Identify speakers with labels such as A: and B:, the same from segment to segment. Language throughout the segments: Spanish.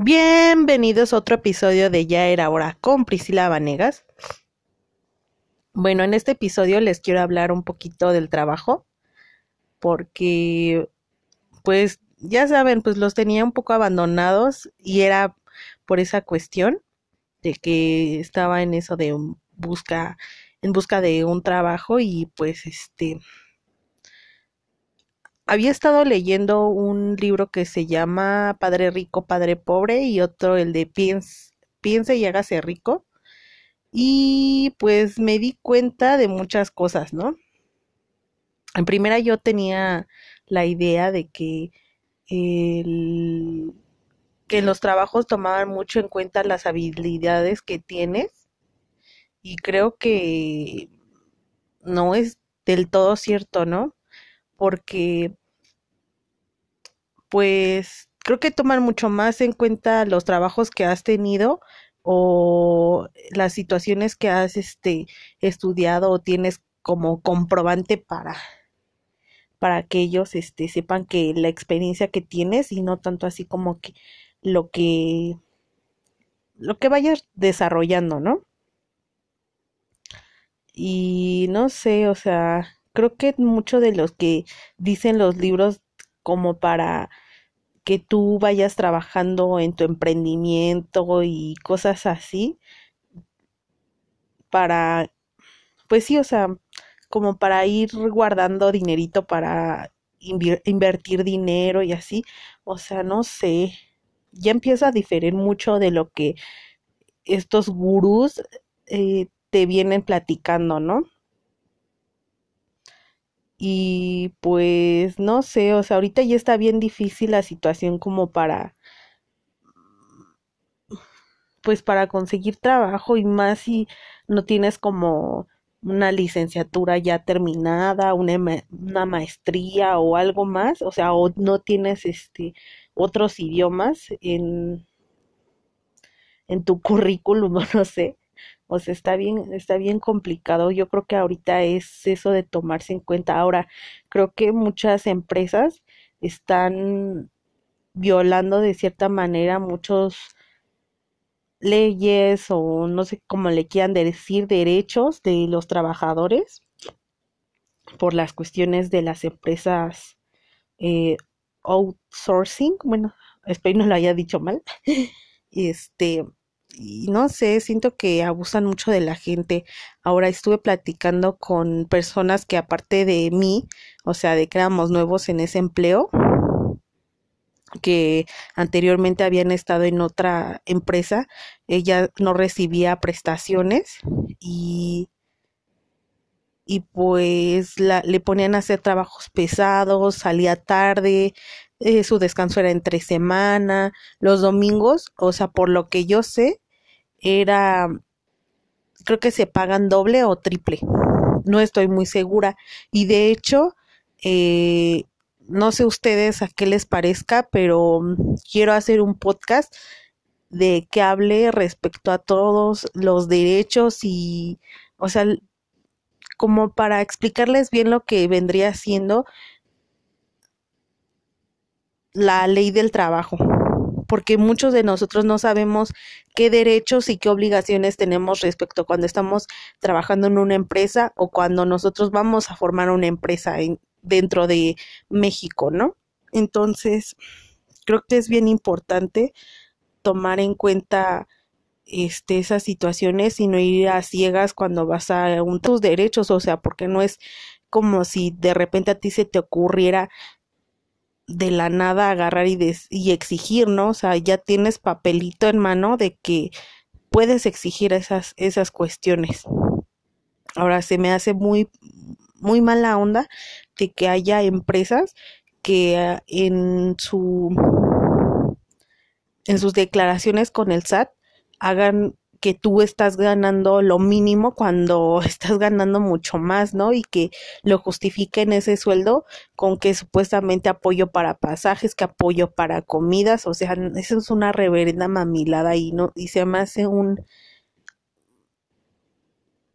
A: Bienvenidos a otro episodio de Ya era hora con Priscila Vanegas. Bueno, en este episodio les quiero hablar un poquito del trabajo porque pues ya saben, pues los tenía un poco abandonados y era por esa cuestión de que estaba en eso de busca en busca de un trabajo y pues este había estado leyendo un libro que se llama Padre Rico, Padre Pobre y otro el de Piense, Piense y hágase rico. Y pues me di cuenta de muchas cosas, ¿no? En primera yo tenía la idea de que que en los trabajos tomaban mucho en cuenta las habilidades que tienes y creo que no es del todo cierto, ¿no? Porque pues creo que toman mucho más en cuenta los trabajos que has tenido o las situaciones que has este estudiado o tienes como comprobante para para que ellos este sepan que la experiencia que tienes y no tanto así como que lo que lo que vayas desarrollando, ¿no? Y no sé, o sea, creo que mucho de los que dicen los libros como para que tú vayas trabajando en tu emprendimiento y cosas así para pues sí, o sea, como para ir guardando dinerito para invertir dinero y así, o sea, no sé, ya empieza a diferir mucho de lo que estos gurús eh, te vienen platicando, ¿no? Y pues no sé, o sea, ahorita ya está bien difícil la situación como para, pues para conseguir trabajo y más si no tienes como una licenciatura ya terminada, una, una maestría o algo más, o sea, o no tienes este otros idiomas en, en tu currículum, no sé. O sea, está bien, está bien complicado. Yo creo que ahorita es eso de tomarse en cuenta. Ahora, creo que muchas empresas están violando de cierta manera muchos leyes o no sé cómo le quieran decir derechos de los trabajadores por las cuestiones de las empresas eh, outsourcing. Bueno, espero no lo haya dicho mal. Este, y no sé, siento que abusan mucho de la gente. Ahora estuve platicando con personas que aparte de mí, o sea, de que éramos nuevos en ese empleo, que anteriormente habían estado en otra empresa, ella no recibía prestaciones y y pues la, le ponían a hacer trabajos pesados, salía tarde, eh, su descanso era entre semana, los domingos, o sea, por lo que yo sé, era, creo que se pagan doble o triple, no estoy muy segura. Y de hecho, eh, no sé ustedes a qué les parezca, pero mm, quiero hacer un podcast de que hable respecto a todos los derechos y, o sea, como para explicarles bien lo que vendría siendo la ley del trabajo porque muchos de nosotros no sabemos qué derechos y qué obligaciones tenemos respecto cuando estamos trabajando en una empresa o cuando nosotros vamos a formar una empresa en, dentro de México, ¿no? Entonces, creo que es bien importante tomar en cuenta este, esas situaciones y no ir a ciegas cuando vas a un, tus derechos, o sea, porque no es como si de repente a ti se te ocurriera de la nada agarrar y, exigir, ¿no? O sea, ya tienes papelito en mano de que puedes exigir esas, esas cuestiones. Ahora se me hace muy, muy mala onda de que haya empresas que ah, en su en sus declaraciones con el SAT hagan que tú estás ganando lo mínimo cuando estás ganando mucho más, ¿no? Y que lo justifiquen ese sueldo con que supuestamente apoyo para pasajes, que apoyo para comidas, o sea, eso es una reverenda mamilada y no y se me hace un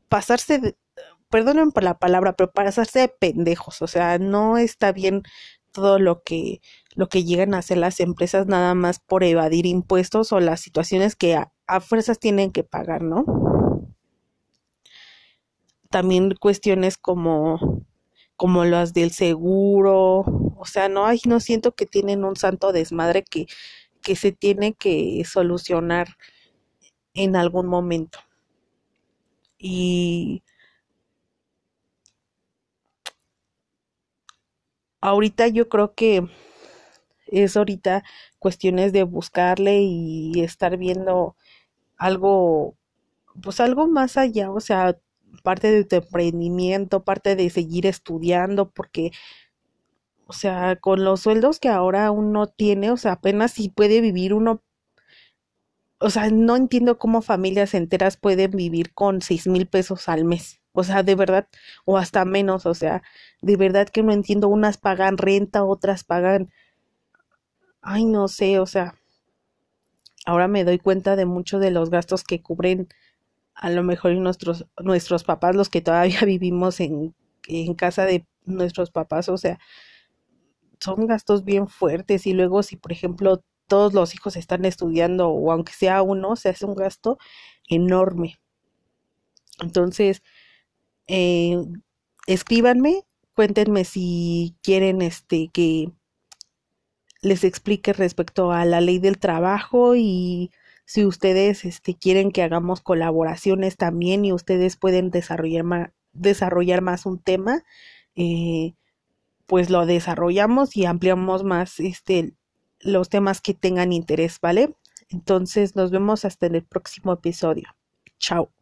A: pasarse de, perdonen por la palabra, pero pasarse de pendejos, o sea, no está bien todo lo que lo que llegan a hacer las empresas nada más por evadir impuestos o las situaciones que a, fuerzas tienen que pagar, ¿no? También cuestiones como como las del seguro, o sea, no hay, no siento que tienen un santo desmadre que, que se tiene que solucionar en algún momento. Y ahorita yo creo que es ahorita cuestiones de buscarle y estar viendo algo, pues algo más allá, o sea, parte de tu emprendimiento, parte de seguir estudiando, porque, o sea, con los sueldos que ahora uno tiene, o sea, apenas si puede vivir uno, o sea, no entiendo cómo familias enteras pueden vivir con seis mil pesos al mes. O sea, de verdad, o hasta menos, o sea, de verdad que no entiendo, unas pagan renta, otras pagan, ay, no sé, o sea, ahora me doy cuenta de muchos de los gastos que cubren a lo mejor nuestros, nuestros papás, los que todavía vivimos en, en casa de nuestros papás, o sea, son gastos bien fuertes y luego si por ejemplo todos los hijos están estudiando o aunque sea uno, se hace un gasto enorme. Entonces, eh, escríbanme, cuéntenme si quieren este que les explique respecto a la ley del trabajo y si ustedes este, quieren que hagamos colaboraciones también y ustedes pueden desarrollar más, desarrollar más un tema, eh, pues lo desarrollamos y ampliamos más este, los temas que tengan interés, ¿vale? Entonces nos vemos hasta en el próximo episodio. Chao.